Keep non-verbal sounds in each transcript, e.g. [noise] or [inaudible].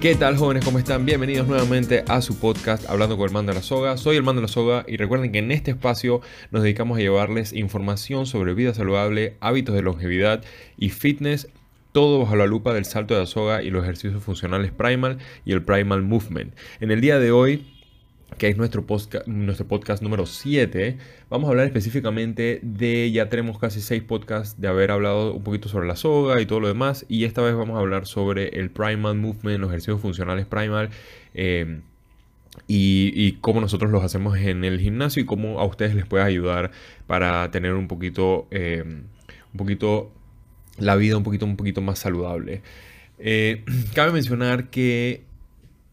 ¿Qué tal jóvenes? ¿Cómo están? Bienvenidos nuevamente a su podcast Hablando con el Mando de la Soga. Soy el Mando de la Soga y recuerden que en este espacio nos dedicamos a llevarles información sobre vida saludable, hábitos de longevidad y fitness, todo bajo la lupa del salto de la soga y los ejercicios funcionales Primal y el Primal Movement. En el día de hoy que es nuestro podcast, nuestro podcast número 7. Vamos a hablar específicamente de, ya tenemos casi 6 podcasts de haber hablado un poquito sobre la soga y todo lo demás. Y esta vez vamos a hablar sobre el Primal Movement, los ejercicios funcionales Primal. Eh, y, cómo nosotros los hacemos en el gimnasio y cómo a ustedes les puede ayudar para tener un poquito, eh, un poquito la vida un poquito, un poquito más saludable. Eh, [clears throat] cabe mencionar que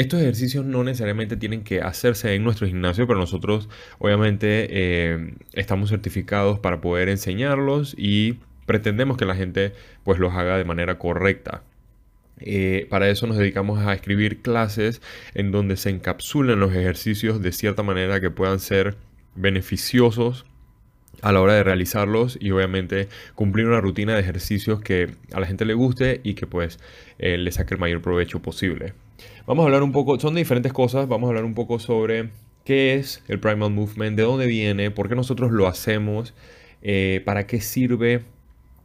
estos ejercicios no necesariamente tienen que hacerse en nuestro gimnasio, pero nosotros obviamente eh, estamos certificados para poder enseñarlos y pretendemos que la gente pues los haga de manera correcta. Eh, para eso nos dedicamos a escribir clases en donde se encapsulen los ejercicios de cierta manera que puedan ser beneficiosos a la hora de realizarlos y obviamente cumplir una rutina de ejercicios que a la gente le guste y que pues eh, le saque el mayor provecho posible. Vamos a hablar un poco, son diferentes cosas, vamos a hablar un poco sobre qué es el Primal Movement, de dónde viene, por qué nosotros lo hacemos, eh, para qué sirve,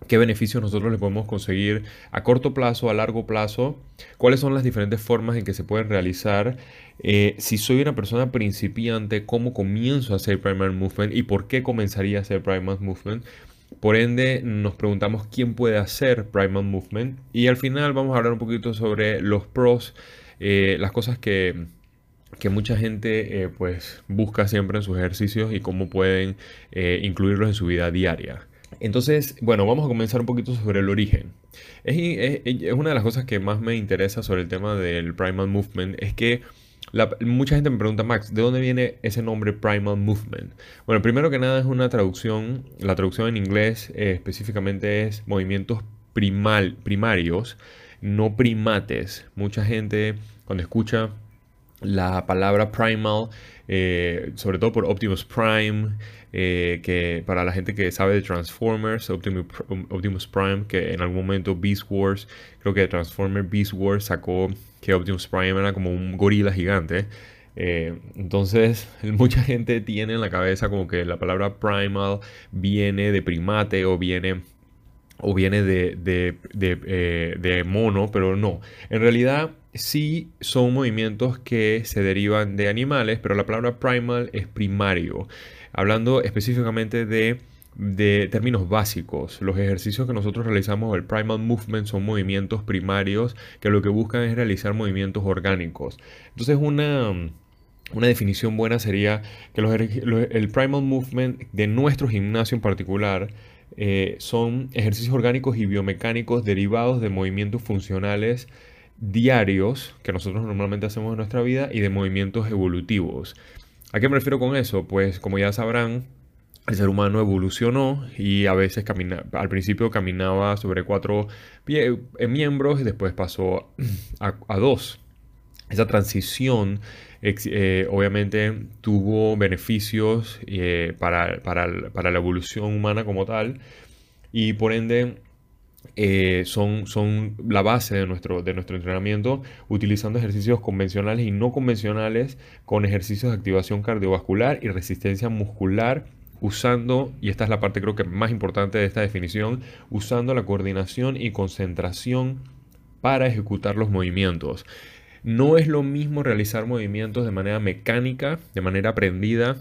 qué beneficios nosotros le podemos conseguir a corto plazo, a largo plazo, cuáles son las diferentes formas en que se pueden realizar, eh, si soy una persona principiante, cómo comienzo a hacer Primal Movement y por qué comenzaría a hacer Primal Movement. Por ende, nos preguntamos quién puede hacer Primal Movement y al final vamos a hablar un poquito sobre los pros, eh, las cosas que, mucha gente eh, pues busca siempre en sus ejercicios y cómo pueden incluirlos en su vida diaria. Entonces, bueno, vamos a comenzar un poquito sobre el origen. Es, una de las cosas que más me interesa sobre el tema del Primal Movement, es que mucha gente me pregunta, Max, ¿de dónde viene ese nombre Primal Movement? Bueno, primero que nada es una traducción, la traducción en inglés eh, específicamente es movimientos primal, primarios, no primates. Mucha gente cuando escucha la palabra primal, eh, sobre todo por Optimus Prime, eh, que para la gente que sabe de Transformers, Optimus, Prime, que en algún momento Beast Wars, creo que Transformers Beast Wars sacó que Optimus Prime era como un gorila gigante. Eh, entonces, [laughs] mucha gente tiene en la cabeza como que la palabra primal viene de primate o viene, o viene de, de, de mono, pero no. En realidad, sí son movimientos que se derivan de animales, pero la palabra primal es primario. Hablando específicamente de, términos básicos, los ejercicios que nosotros realizamos, el primal movement, son movimientos primarios que lo que buscan es realizar movimientos orgánicos. Entonces una... Una definición buena sería que el primal movement de nuestro gimnasio en particular eh, son ejercicios orgánicos y biomecánicos derivados de movimientos funcionales diarios que nosotros normalmente hacemos en nuestra vida y de movimientos evolutivos. ¿A qué me refiero con eso? Pues como ya sabrán, el ser humano evolucionó y a veces al principio caminaba sobre cuatro eh, miembros y después pasó a, dos. Esa transición eh, obviamente tuvo beneficios eh, para, para la evolución humana como tal y por ende eh, son, son la base de nuestro, de nuestro entrenamiento, utilizando ejercicios convencionales y no convencionales con ejercicios de activación cardiovascular y resistencia muscular usando, y esta es la parte creo que más importante de esta definición, usando la coordinación y concentración para ejecutar los movimientos. No es lo mismo realizar movimientos de manera mecánica, de manera aprendida,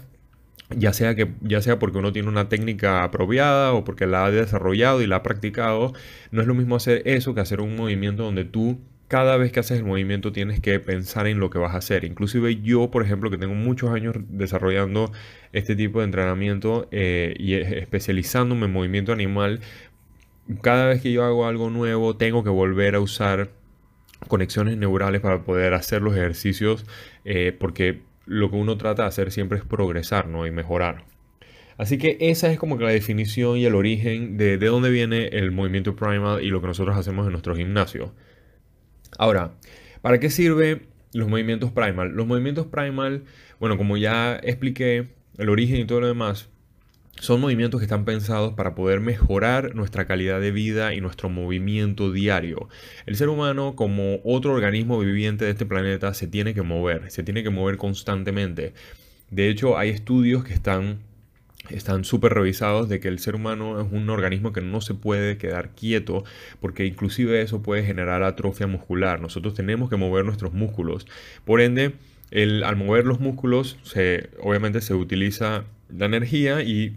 ya sea, que, ya sea porque uno tiene una técnica apropiada o porque la ha desarrollado y la ha practicado, no es lo mismo hacer eso que hacer un movimiento donde tú cada vez que haces el movimiento tienes que pensar en lo que vas a hacer. Inclusive yo, por ejemplo, que tengo muchos años desarrollando este tipo de entrenamiento eh, y especializándome en movimiento animal, cada vez que yo hago algo nuevo tengo que volver a usar conexiones neurales para poder hacer los ejercicios eh, porque lo que uno trata de hacer siempre es progresar ¿no? y mejorar. Así que esa es como que la definición y el origen de, de dónde viene el movimiento primal y lo que nosotros hacemos en nuestro gimnasio. Ahora, ¿para qué sirven los movimientos primal? Los movimientos primal, bueno, como ya expliqué, el origen y todo lo demás, son movimientos que están pensados para poder mejorar nuestra calidad de vida y nuestro movimiento diario. El ser humano, como otro organismo viviente de este planeta, se tiene que mover, se tiene que mover constantemente. De hecho, hay estudios que están están súper revisados de que el ser humano es un organismo que no se puede quedar quieto porque inclusive eso puede generar atrofia muscular. Nosotros tenemos que mover nuestros músculos. Por ende, al mover los músculos, obviamente se utiliza la energía y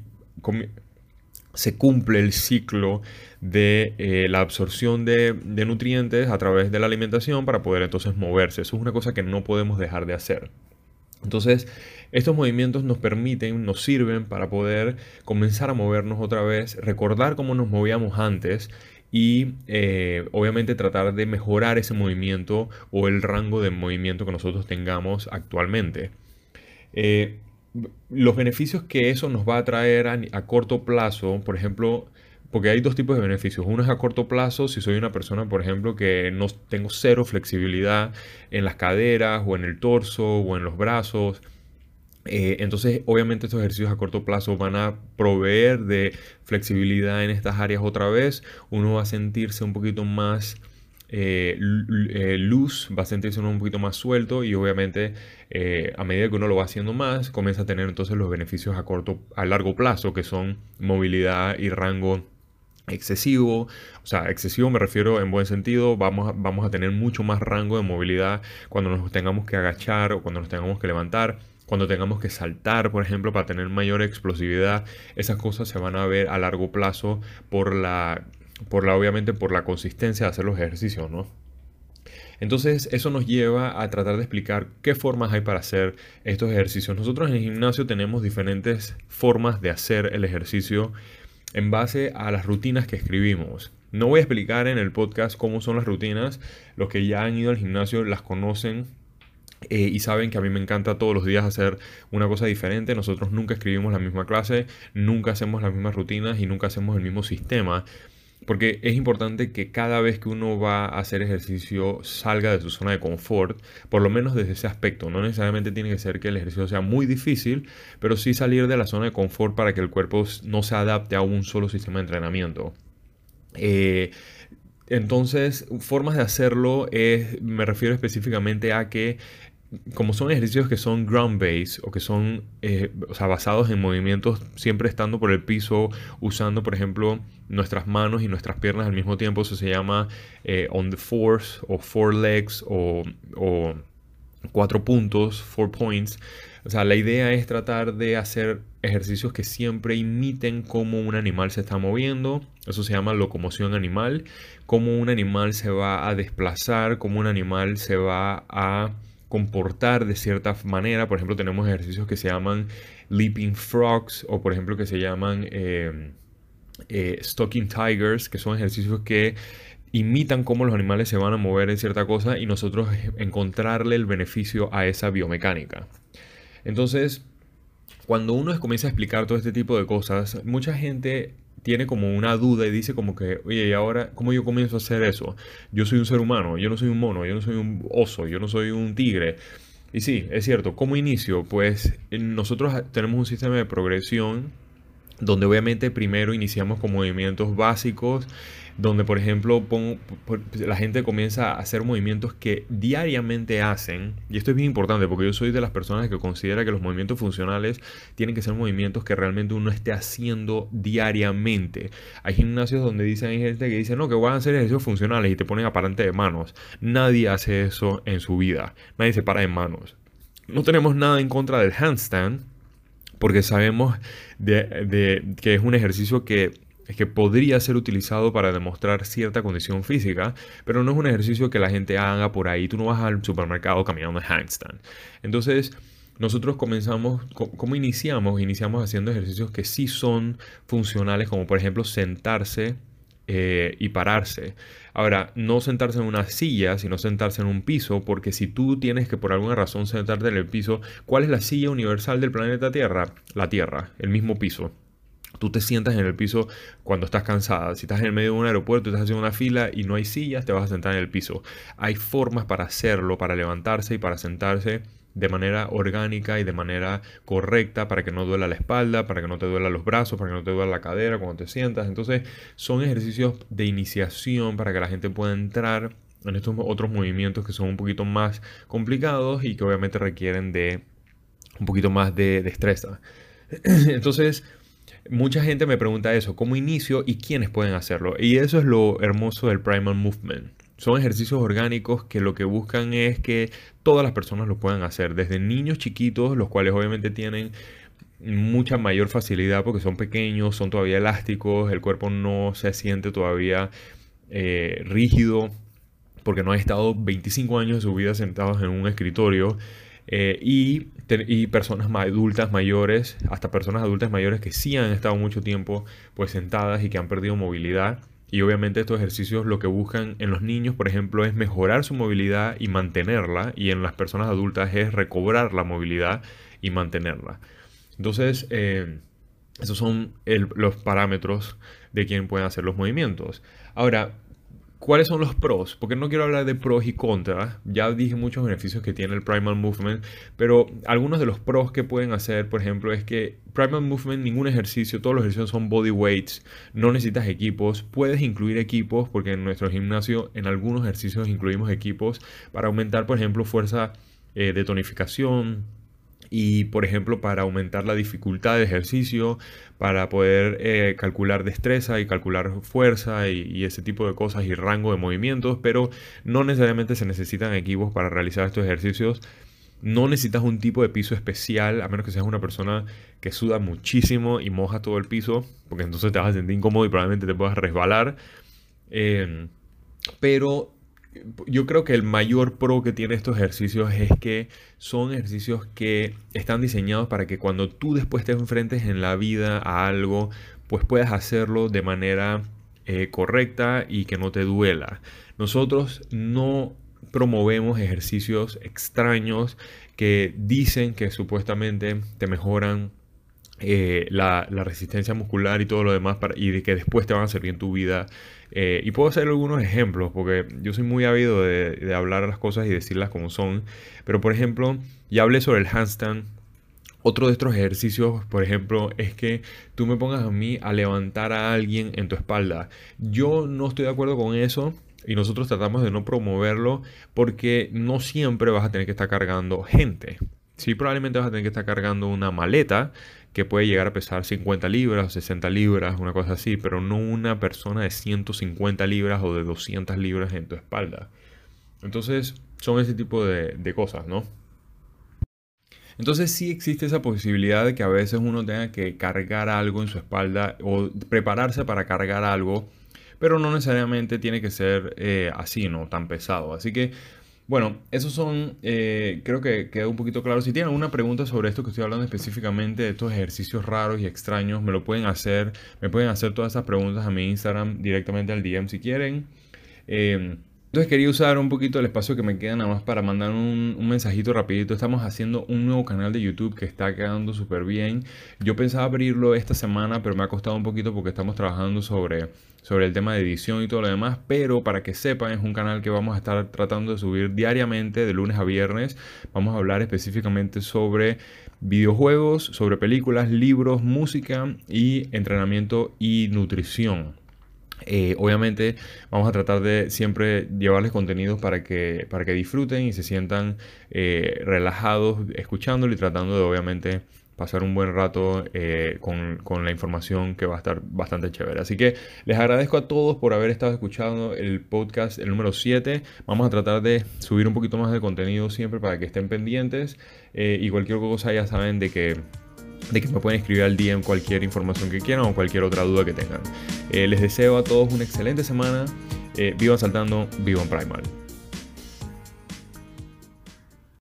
se cumple el ciclo de eh, la absorción de, nutrientes a través de la alimentación para poder entonces moverse. Eso es una cosa que no podemos dejar de hacer. Entonces, estos movimientos nos permiten, nos sirven para poder comenzar a movernos otra vez, recordar cómo nos movíamos antes y eh, obviamente tratar de mejorar ese movimiento o el rango de movimiento que nosotros tengamos actualmente. Eh, los beneficios que eso nos va a traer a, corto plazo, por ejemplo, porque hay dos tipos de beneficios. Uno es a corto plazo, si soy una persona, por ejemplo, que no tengo cero flexibilidad en las caderas o en el torso o en los brazos. Eh, entonces, obviamente estos ejercicios a corto plazo van a proveer de flexibilidad en estas áreas otra vez. Uno va a sentirse un poquito más eh, eh, luz, va a sentirse un poquito más suelto y obviamente eh, a medida que uno lo va haciendo más, comienza a tener entonces los beneficios a corto, a largo plazo, que son movilidad y rango excesivo, o sea, excesivo me refiero en buen sentido, vamos vamos a tener mucho más rango de movilidad cuando nos tengamos que agachar o cuando nos tengamos que levantar, cuando tengamos que saltar, por ejemplo, para tener mayor explosividad, esas cosas se van a ver a largo plazo por la por la, obviamente por la consistencia de hacer los ejercicios, ¿no? Entonces eso nos lleva a tratar de explicar qué formas hay para hacer estos ejercicios. Nosotros en el gimnasio tenemos diferentes formas de hacer el ejercicio en base a las rutinas que escribimos. No voy a explicar en el podcast cómo son las rutinas. Los que ya han ido al gimnasio las conocen eh, y saben que a mí me encanta todos los días hacer una cosa diferente. Nosotros nunca escribimos la misma clase, nunca hacemos las mismas rutinas y nunca hacemos el mismo sistema. Porque es importante que cada vez que uno va a hacer ejercicio salga de su zona de confort, por lo menos desde ese aspecto. No necesariamente tiene que ser que el ejercicio sea muy difícil, pero sí salir de la zona de confort para que el cuerpo no se adapte a un solo sistema de entrenamiento. Eh, entonces, formas de hacerlo es, me refiero específicamente a que como son ejercicios que son ground based o que son eh, basados en movimientos siempre estando por el piso, usando por ejemplo nuestras manos y nuestras piernas al mismo tiempo, eso se llama eh, on the force o four legs o, o cuatro puntos, four points. O sea, la idea es tratar de hacer ejercicios que siempre imiten cómo un animal se está moviendo. Eso se llama locomoción animal. Cómo un animal se va a desplazar, cómo un animal se va a comportar de cierta manera. Por ejemplo, tenemos ejercicios que se llaman leaping frogs o por ejemplo que se llaman eh, eh, stalking tigers, que son ejercicios que imitan cómo los animales se van a mover en cierta cosa y nosotros encontrarle el beneficio a esa biomecánica. Entonces, cuando uno comienza a explicar todo este tipo de cosas, mucha gente tiene como una duda y dice como que, oye, ¿y ahora cómo yo comienzo a hacer eso? Yo soy un ser humano, yo no soy un mono, yo no soy un oso, yo no soy un tigre. Y sí, es cierto, ¿cómo inicio? Pues nosotros tenemos un sistema de progresión donde obviamente primero iniciamos con movimientos básicos donde por ejemplo la gente comienza a hacer movimientos que diariamente hacen, y esto es bien importante porque yo soy de las personas que considera que los movimientos funcionales tienen que ser movimientos que realmente uno esté haciendo diariamente. Hay gimnasios donde dicen, hay gente que dice, no, que van a hacer ejercicios funcionales y te ponen aparente de manos. Nadie hace eso en su vida, nadie se para de manos. No tenemos nada en contra del handstand, porque sabemos de, que es un ejercicio que que podría ser utilizado para demostrar cierta condición física, pero no es un ejercicio que la gente haga por ahí. Tú no vas al supermercado caminando en handstand. Entonces, nosotros comenzamos, ¿cómo iniciamos? Iniciamos haciendo ejercicios que sí son funcionales, como por ejemplo sentarse eh, y pararse. Ahora, no sentarse en una silla, sino sentarse en un piso, porque si tú tienes que por alguna razón sentarte en el piso, ¿cuál es la silla universal del planeta Tierra? La Tierra, el mismo piso. Tú te sientas en el piso cuando estás cansada. Si estás en el medio de un aeropuerto estás haciendo una fila y no hay sillas, te vas a sentar en el piso. Hay formas para hacerlo, para levantarse y para sentarse de manera orgánica y de manera correcta para que no duela la espalda, para que no te duela los brazos, para que no te duela la cadera cuando te sientas. Entonces son ejercicios de iniciación para que la gente pueda entrar en estos otros movimientos que son un poquito más complicados y que obviamente requieren de un poquito más de destreza. [clears throat] Entonces, mucha gente me pregunta eso, ¿cómo inicio y quiénes pueden hacerlo? Y eso es lo hermoso del Primal Movement. Son ejercicios orgánicos que lo que buscan es que todas las personas lo puedan hacer, desde niños chiquitos, los cuales obviamente tienen mucha mayor facilidad porque son pequeños, son todavía elásticos, el cuerpo no se siente todavía eh, rígido porque no han estado 25 años de su vida sentados en un escritorio. Eh, y, personas adultas mayores, hasta personas adultas mayores que sí han estado mucho tiempo pues sentadas y que han perdido movilidad y obviamente estos ejercicios lo que buscan en los niños, por ejemplo, es mejorar su movilidad y mantenerla. Y en las personas adultas es recobrar la movilidad y mantenerla. Entonces, eh, esos son los parámetros de quién pueden hacer los movimientos. Ahora, ¿Cuáles son los pros? Porque no quiero hablar de pros y contras. Ya dije muchos beneficios que tiene el Primal Movement, pero algunos de los pros que pueden hacer, por ejemplo, es que Primal Movement, ningún ejercicio, todos los ejercicios son body weights, no necesitas equipos, puedes incluir equipos, porque en nuestro gimnasio en algunos ejercicios incluimos equipos para aumentar, por ejemplo, fuerza eh, de tonificación, y por ejemplo para aumentar la dificultad de ejercicio, para poder eh, calcular destreza y calcular fuerza y, ese tipo de cosas y rango de movimientos, pero no necesariamente se necesitan equipos para realizar estos ejercicios. No necesitas un tipo de piso especial, a menos que seas una persona que suda muchísimo y moja todo el piso, porque entonces te vas a sentir incómodo y probablemente te puedas resbalar. Eh, pero yo creo que el mayor pro que tiene estos ejercicios es que son ejercicios que están diseñados para que cuando tú después te enfrentes en la vida a algo, pues puedas hacerlo de manera eh, correcta y que no te duela. Nosotros no promovemos ejercicios extraños que dicen que supuestamente te mejoran eh, la, resistencia muscular y todo lo demás y de que después te van a servir en tu vida. Eh, y puedo hacer algunos ejemplos porque yo soy muy ávido de, de, hablar las cosas y decirlas como son. Pero por ejemplo, ya hablé sobre el handstand. Otro de estos ejercicios, por ejemplo, es que tú me pongas a mí a levantar a alguien en tu espalda. Yo no estoy de acuerdo con eso y nosotros tratamos de no promoverlo porque no siempre vas a tener que estar cargando gente. Sí, probablemente vas a tener que estar cargando una maleta que puede llegar a pesar 50 libras o 60 libras, una cosa así, pero no una persona de 150 libras o de 200 libras en tu espalda. Entonces, son ese tipo de, de cosas, ¿no? Entonces sí existe esa posibilidad de que a veces uno tenga que cargar algo en su espalda o prepararse para cargar algo, pero no necesariamente tiene que ser eh, así, ¿no? Tan pesado. Así que bueno, esos son, eh, creo que queda un poquito claro. Si tienen alguna pregunta sobre esto que estoy hablando específicamente, de estos ejercicios raros y extraños, me lo pueden hacer. Me pueden hacer todas esas preguntas a mi Instagram directamente al DM si quieren. Em, entonces quería usar un poquito el espacio que me queda nada más para mandar un, mensajito rapidito. Estamos haciendo un nuevo canal de YouTube que está quedando súper bien. Yo pensaba abrirlo esta semana, pero me ha costado un poquito porque estamos trabajando sobre sobre el tema de edición y todo lo demás, pero para que sepan es un canal que vamos a estar tratando de subir diariamente de lunes a viernes. Vamos a hablar específicamente sobre videojuegos, sobre películas, libros, música y entrenamiento y nutrición. Eh, obviamente vamos a tratar de siempre llevarles contenidos para que, para que disfruten y se sientan eh, relajados escuchándolo y tratando de obviamente pasar un buen rato eh, con, la información que va a estar bastante chévere. Así que les agradezco a todos por haber estado escuchando el podcast, el número 7. Vamos a tratar de subir un poquito más de contenido siempre para que estén pendientes. Y cualquier cosa ya saben de que de que me pueden escribir al DM cualquier información que quieran o cualquier otra duda que tengan. Eh, les deseo a todos una excelente semana. vivan saltando, vivan primal.